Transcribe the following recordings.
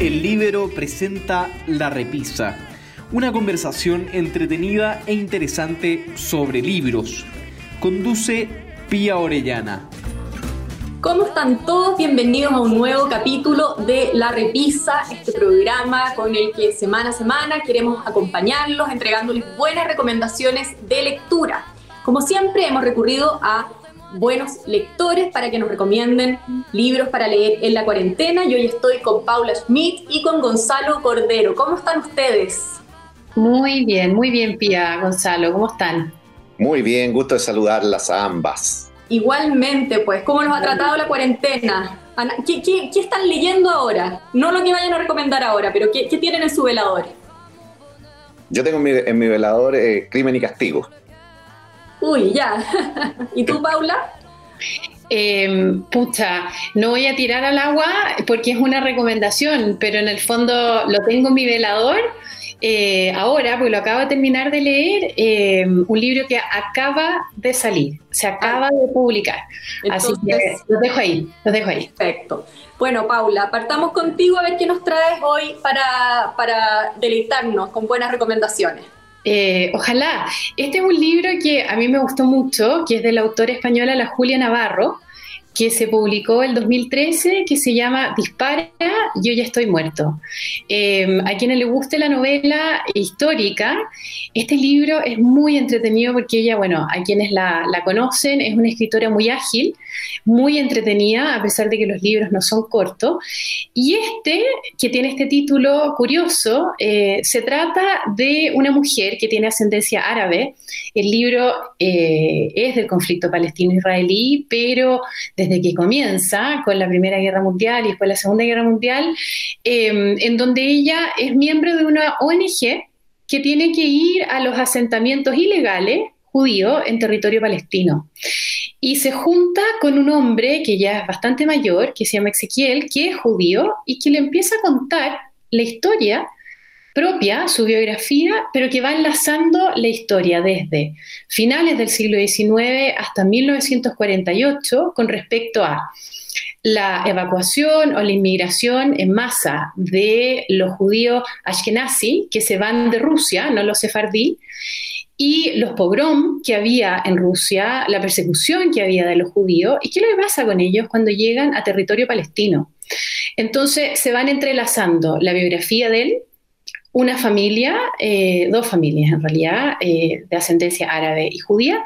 El Libero presenta La Repisa, una conversación entretenida e interesante sobre libros. Conduce Pía Orellana. ¿Cómo están todos? Bienvenidos a un nuevo capítulo de La Repisa, este programa con el que semana a semana queremos acompañarlos entregándoles buenas recomendaciones de lectura. Como siempre hemos recurrido a buenos lectores para que nos recomienden libros para leer en la cuarentena. Y hoy estoy con Paula Schmidt y con Gonzalo Cordero. ¿Cómo están ustedes? Muy bien, muy bien, Pía, Gonzalo. ¿Cómo están? Muy bien, gusto de saludarlas a ambas. Igualmente, pues, ¿cómo nos ha tratado la cuarentena? ¿Qué, están leyendo ahora? No lo que vayan a recomendar ahora, pero ¿qué, tienen en su velador? Yo tengo en mi, velador eh, Crimen y Castigo. Uy, ya. ¿Y tú, Paula? Eh, pucha, no voy a tirar al agua porque es una recomendación, pero en el fondo lo tengo en mi velador eh, ahora, porque lo acabo de terminar de leer, eh, un libro que acaba de salir, se acaba de publicar. Así que lo dejo ahí, lo dejo ahí. Perfecto. Bueno, Paula, partamos contigo a ver qué nos traes hoy para, para deleitarnos con buenas recomendaciones. Eh, ojalá. Este es un libro que a mí me gustó mucho, que es de la autora española la Julia Navarro, que se publicó el 2013, que se llama Dispara, yo ya estoy muerto. Em, a quienes le guste la novela histórica, este libro es muy entretenido porque ella, bueno, a quienes la, la, conocen, es una escritora muy ágil, muy entretenida, a pesar de que los libros no son cortos. Y este, que tiene este título curioso, eh, se trata de una mujer que tiene ascendencia árabe. El libro eh, es del conflicto palestino-israelí, pero desde que comienza con la Primera Guerra Mundial y después la Segunda Guerra Mundial, em, en donde ella es miembro de una ONG que tiene que ir a los asentamientos ilegales judíos en territorio palestino. Y se junta con un hombre que ya es bastante mayor, que se llama Ezequiel, que es judío y que le empieza a contar la historia propia, su biografía, pero que va enlazando la historia desde finales del siglo XIX hasta 1948 con respecto a la evacuación o la inmigración en masa de los judíos ashkenazi que se van de Rusia, no los sefardí, y los pogrom que había en Rusia, la persecución que había de los judíos, y qué es lo pasa con ellos cuando llegan a territorio palestino. Entonces se van entrelazando la biografía de él, una familia, eh, dos familias en realidad, eh, de ascendencia árabe y judía,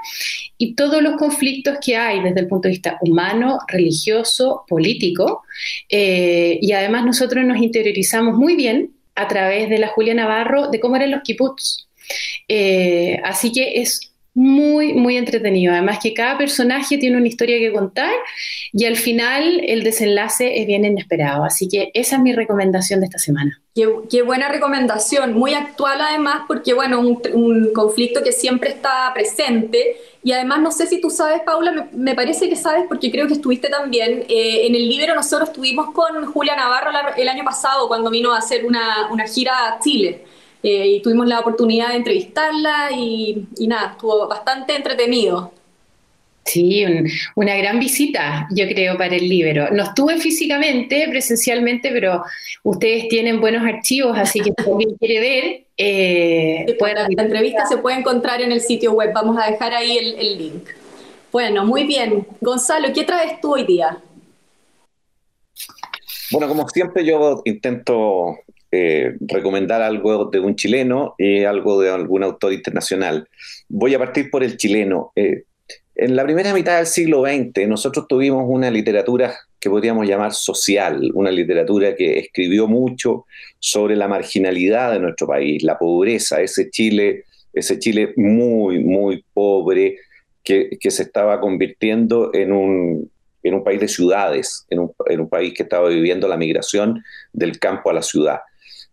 y todos los conflictos que hay desde el punto de vista humano, religioso, político, eh, y además nosotros nos interiorizamos muy bien a través de la Julia Navarro de cómo eran los kibbutz. así que es muy, muy entretenido. Además que cada personaje tiene una historia que contar y al final el desenlace es bien inesperado. Así que esa es mi recomendación de esta semana. Qué, buena recomendación, muy actual además porque, bueno, un, conflicto que siempre está presente y además no sé si tú sabes, Paula, me, parece que sabes porque creo que estuviste también eh, en el Libro, nosotros estuvimos con Julia Navarro el año pasado cuando vino a hacer una, una gira a Chile. Eh, y tuvimos la oportunidad de entrevistarla y, nada, estuvo bastante entretenido. Sí, una gran visita, yo creo, para el libro. No estuve físicamente, presencialmente, pero ustedes tienen buenos archivos, así que si alguien quiere ver, eh, la, entrevista se puede encontrar en el sitio web. Vamos a dejar ahí el, el link. Bueno, muy bien. Gonzalo, ¿qué traes tú hoy día? Bueno, como siempre yo intento eh, recomendar algo de un chileno y algo de algún autor internacional. Voy a partir por el chileno. Eh, en la primera mitad del siglo XX nosotros tuvimos una literatura que podríamos llamar social, una literatura que escribió mucho sobre la marginalidad de nuestro país, la pobreza, ese Chile, ese Chile muy, muy pobre que, se estaba convirtiendo en un, en un país de ciudades, en un, país que estaba viviendo la migración del campo a la ciudad.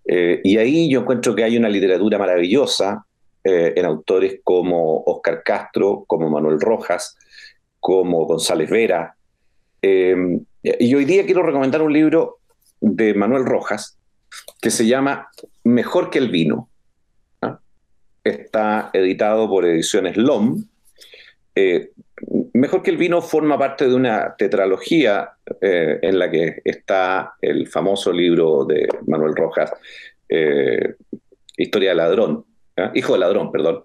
Eh, y ahí yo encuentro que hay una literatura maravillosa eh, en autores como Oscar Castro, como Manuel Rojas, como González Vera. Eh, y hoy día quiero recomendar un libro de Manuel Rojas que se llama Mejor que el vino. ¿ah? Está editado por Ediciones LOM. Mejor que el vino forma parte de una tetralogía eh, en la que está el famoso libro de Manuel Rojas, eh, Historia del ladrón, ¿ah? Hijo del ladrón, perdón,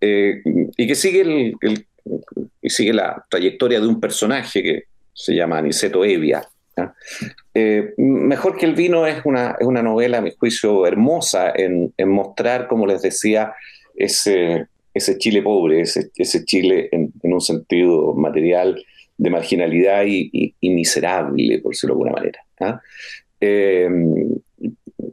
eh, y que sigue, el, sigue la trayectoria de un personaje que se llama Aniceto Evia. mejor que el vino es una, es una novela, a mi juicio, hermosa en, en mostrar, como les decía, ese, ese Chile pobre, ese, Chile en, un sentido material de marginalidad y, miserable, por decirlo de alguna manera. ¿ah? Eh,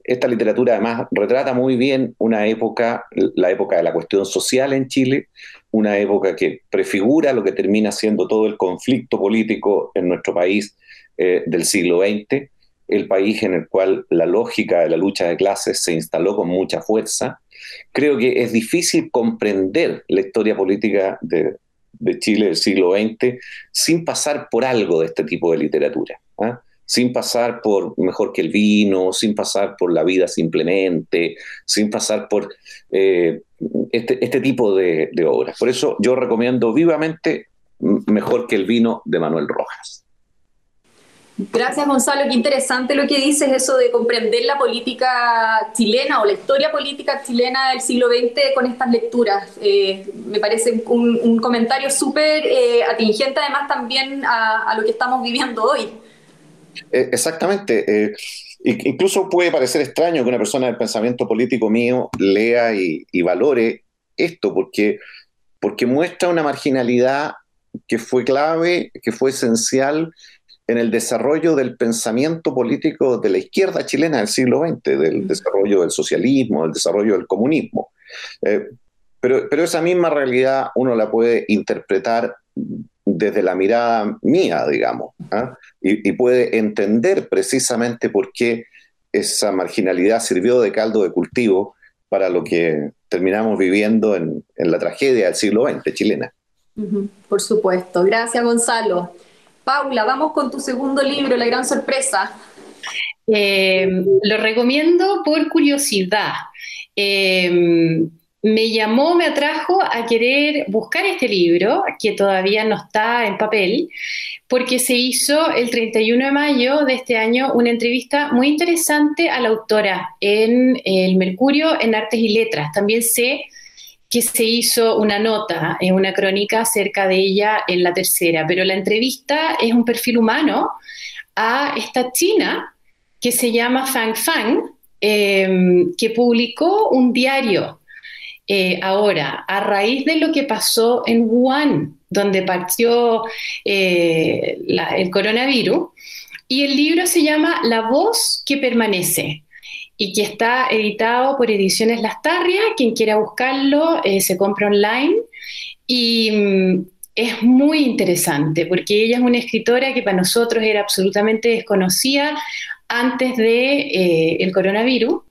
esta literatura además retrata muy bien una época, la época de la cuestión social en Chile, una época que prefigura lo que termina siendo todo el conflicto político en nuestro país eh, del siglo XX, el país en el cual la lógica de la lucha de clases se instaló con mucha fuerza, creo que es difícil comprender la historia política de, Chile del siglo XX sin pasar por algo de este tipo de literatura. ¿ah? sin pasar por Mejor que el vino, sin pasar por La vida simplemente, sin pasar por eh, este, este, tipo de, de obras. Por eso yo recomiendo vivamente Mejor que el vino de Manuel Rojas. Gracias, Gonzalo. Qué interesante lo que dices, eso de comprender la política chilena o la historia política chilena del siglo XX con estas lecturas. Eh, me parece un, comentario súper eh, atingente, además, también a, lo que estamos viviendo hoy. Eh, exactamente. incluso puede parecer extraño que una persona del pensamiento político mío lea y, y valore esto, porque, porque muestra una marginalidad que fue clave, que fue esencial en el desarrollo del pensamiento político de la izquierda chilena del siglo XX, del desarrollo del socialismo, del desarrollo del comunismo. Eh, pero, pero, esa misma realidad uno la puede interpretar desde la mirada mía, digamos, ¿ah? y, puede entender precisamente por qué esa marginalidad sirvió de caldo de cultivo para lo que terminamos viviendo en, en la tragedia del siglo XX chilena. Por supuesto. Gracias, Gonzalo. Paula, vamos con tu segundo libro, La Gran Sorpresa. Eh, lo recomiendo por curiosidad. Eh, me llamó, me atrajo a querer buscar este libro, que todavía no está en papel, porque se hizo el 31 de mayo de este año una entrevista muy interesante a la autora en El Mercurio en Artes y Letras. También sé que se hizo una nota, en una crónica acerca de ella en la tercera, pero la entrevista es un perfil humano a esta china que se llama Fang Fang, em, que publicó un diario eh, ahora a raíz de lo que pasó en Wuhan, donde partió eh, el coronavirus, y el libro se llama La voz que permanece y que está editado por Ediciones Lastarria. Quien quiera buscarlo eh, se compra online y mm, es muy interesante porque ella es una escritora que para nosotros era absolutamente desconocida antes de, eh, coronavirus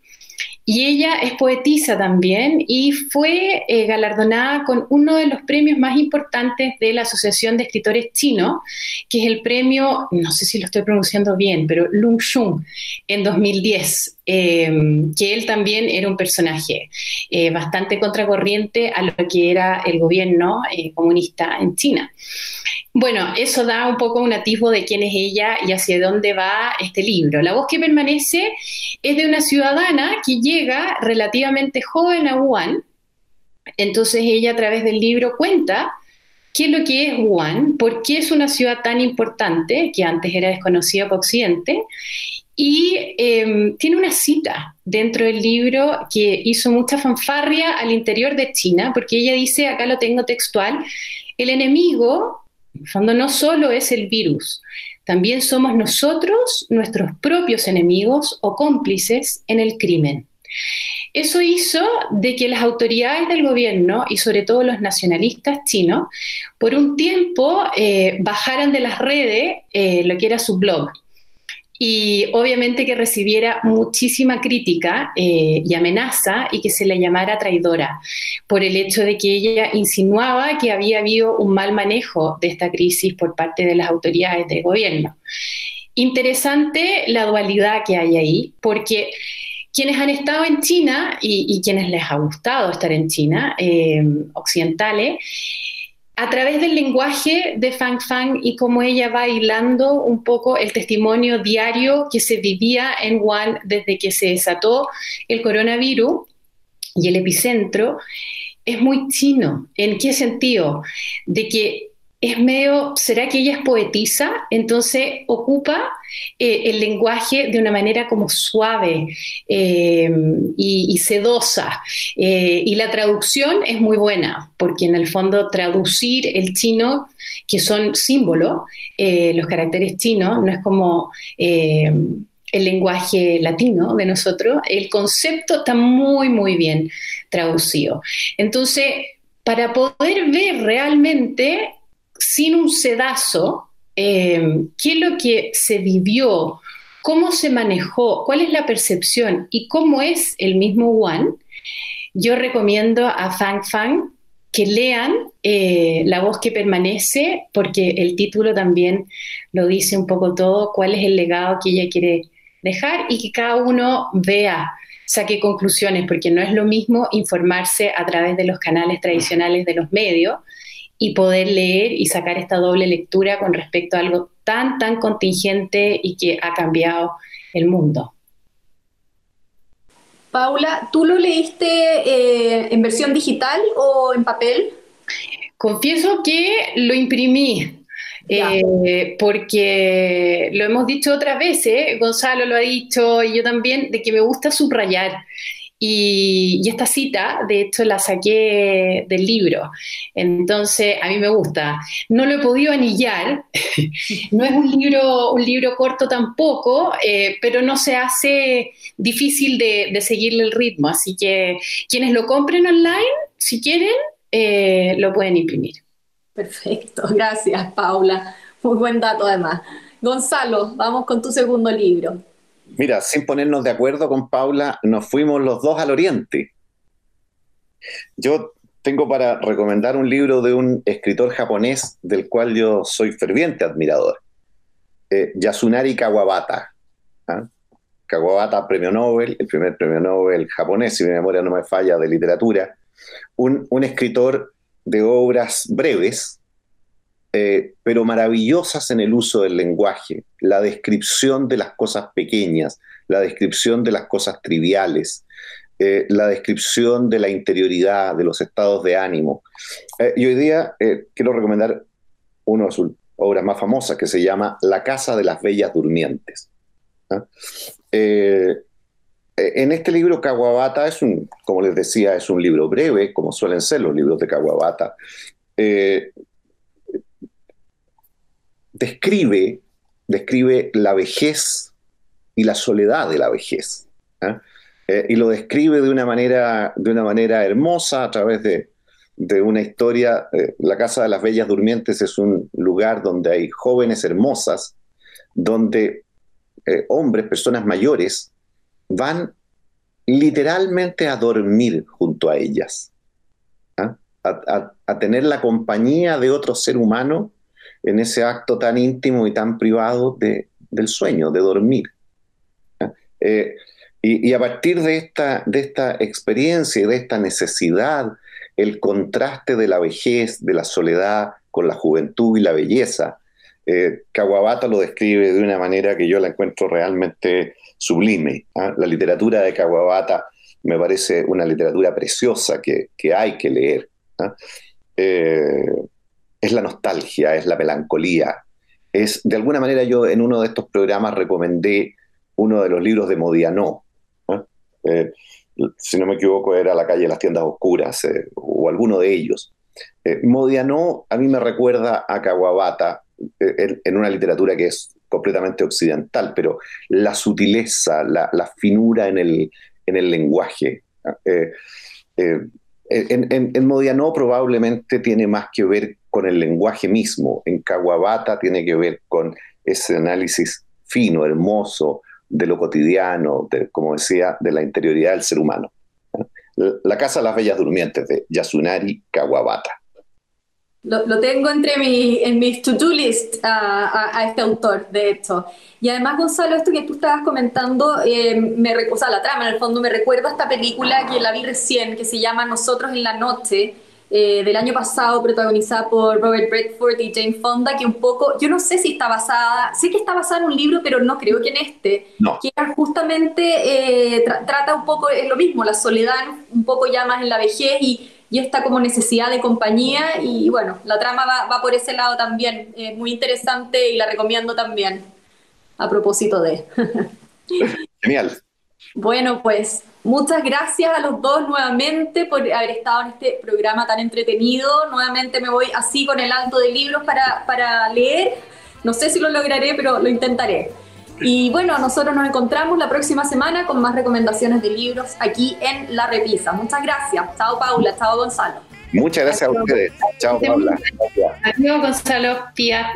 y ella es poetisa también y fue eh, galardonada con uno de los premios más importantes de la Asociación de Escritores Chinos, que es el premio, no sé si lo estoy pronunciando bien, pero Lung Shung en 2010. Em, que él también era un personaje eh, bastante contracorriente a lo que era el gobierno eh, comunista en China. Bueno, eso da un poco un atisbo de quién es ella y hacia dónde va este libro. La voz que permanece es de una ciudadana que llega relativamente joven a Wuhan. Entonces ella a través del libro cuenta qué es lo que es Wuhan, por qué es una ciudad tan importante, que antes era desconocida por Occidente, y em, tiene una cita dentro del libro que hizo mucha fanfarria al interior de China, porque ella dice, acá lo tengo textual, el enemigo, en fondo, no solo es el virus, también somos nosotros nuestros propios enemigos o cómplices en el crimen. Eso hizo de que las autoridades del gobierno y sobre todo los nacionalistas chinos por un tiempo eh, bajaran de las redes eh, lo que era su blog y obviamente que recibiera muchísima crítica eh, y amenaza y que se le llamara traidora por el hecho de que ella insinuaba que había habido un mal manejo de esta crisis por parte de las autoridades del gobierno. Interesante la dualidad que hay ahí, porque quienes han estado en China y, quienes les ha gustado estar en China, eh, occidentales, a través del lenguaje de Fang Fang y cómo ella va hilando un poco el testimonio diario que se vivía en Wuhan desde que se desató el coronavirus y el epicentro, es muy chino. ¿En qué sentido? De que es medio, ¿será que ella es poetisa? Entonces ocupa eh, el lenguaje de una manera como suave eh, y, sedosa. Eh, y la traducción es muy buena, porque en el fondo traducir el chino, que son símbolos, los caracteres chinos, no es como el lenguaje latino de nosotros, el concepto está muy, muy bien traducido. Entonces, para poder ver realmente sin un sedazo, eh, qué es lo que se vivió, cómo se manejó, cuál es la percepción y cómo es el mismo One, yo recomiendo a Fang Fang que lean eh, La voz que permanece, porque el título también lo dice un poco todo, cuál es el legado que ella quiere dejar y que cada uno vea, saque conclusiones, porque no es lo mismo informarse a través de los canales tradicionales de los medios, y poder leer y sacar esta doble lectura con respecto a algo tan, tan contingente y que ha cambiado el mundo. Paula, ¿tú lo leíste eh, en versión digital o en papel? Confieso que lo imprimí, eh, porque lo hemos dicho otras veces, Gonzalo lo ha dicho y yo también, de que me gusta subrayar. Y, esta cita, de hecho, la saqué del libro. Entonces, a mí me gusta. No lo he podido anillar. no es un libro, un libro corto tampoco, eh, pero no se hace difícil de, seguirle el ritmo. Así que quienes lo compren online, si quieren, eh, lo pueden imprimir. Perfecto. Gracias, Paula. Muy buen dato, además. Gonzalo, vamos con tu segundo libro. Mira, sin ponernos de acuerdo con Paula, nos fuimos los dos al oriente. Yo tengo para recomendar un libro de un escritor japonés del cual yo soy ferviente admirador, eh, Yasunari Kawabata. ¿ah? Kawabata, premio Nobel, el primer premio Nobel japonés, si mi memoria no me falla, de literatura. Un, un escritor de obras breves, eh, pero maravillosas en el uso del lenguaje, la descripción de las cosas pequeñas, la descripción de las cosas triviales, eh, la descripción de la interioridad, de los estados de ánimo. Eh, y hoy día quiero recomendar una de sus obras más famosas que se llama La Casa de las Bellas Durmientes. en este libro, Kawabata es un, como les decía, es un libro breve, como suelen ser los libros de Kawabata, describe, describe la vejez y la soledad de la vejez. ¿ah? Eh, y lo describe de una manera, de una manera hermosa a través de, una historia. Eh, la Casa de las Bellas Durmientes es un lugar donde hay jóvenes hermosas, donde eh, hombres, personas mayores, van literalmente a dormir junto a ellas, ¿ah? a, tener la compañía de otro ser humano en ese acto tan íntimo y tan privado de, del sueño, de dormir. Eh, y, a partir de esta, de esta experiencia y de esta necesidad, el contraste de la vejez, de la soledad con la juventud y la belleza, eh, Kawabata lo describe de una manera que yo la encuentro realmente sublime. ¿ah? La literatura de Kawabata me parece una literatura preciosa que, hay que leer. ¿ah? Eh, es la nostalgia, es la melancolía. Es, de alguna manera yo en uno de estos programas recomendé uno de los libros de Modiano. Eh, si no me equivoco era La calle de las tiendas oscuras eh, o alguno de ellos. Eh, Modiano a mí me recuerda a Kawabata en, una literatura que es completamente occidental, pero la sutileza, la, finura en el, en el lenguaje. En, en, Modiano probablemente tiene más que ver con el lenguaje mismo, en Kawabata tiene que ver con ese análisis fino, hermoso, de lo cotidiano, como decía, de la interioridad del ser humano. La Casa de las Bellas Durmientes de Yasunari Kawabata. Lo, tengo entre mi, en mis to-do list a, este autor, de hecho. Y además, Gonzalo, esto que tú estabas comentando, eh, me, o la trama en el fondo me recuerda a esta película que la vi recién, que se llama Nosotros en la Noche, eh, del año pasado, protagonizada por Robert Redford y Jane Fonda, que un poco, yo no sé si está basada, sé que está basada en un libro, pero no creo que en este, que justamente eh, trata un poco, es lo mismo, la soledad un poco ya más en la vejez y, y esta como necesidad de compañía, y bueno, la trama va, va por ese lado también, es muy interesante y la recomiendo también, a propósito de... Genial. Bueno, pues muchas gracias a los dos nuevamente por haber estado en este programa tan entretenido. Nuevamente me voy así con el alto de libros para, para leer. No sé si lo lograré, pero lo intentaré. Y bueno, nosotros nos encontramos la próxima semana con más recomendaciones de libros aquí en La Repisa. Muchas gracias. Chao Paula, chao Gonzalo. Muchas gracias a ustedes. Chao Paula. Adiós Gonzalo, tía.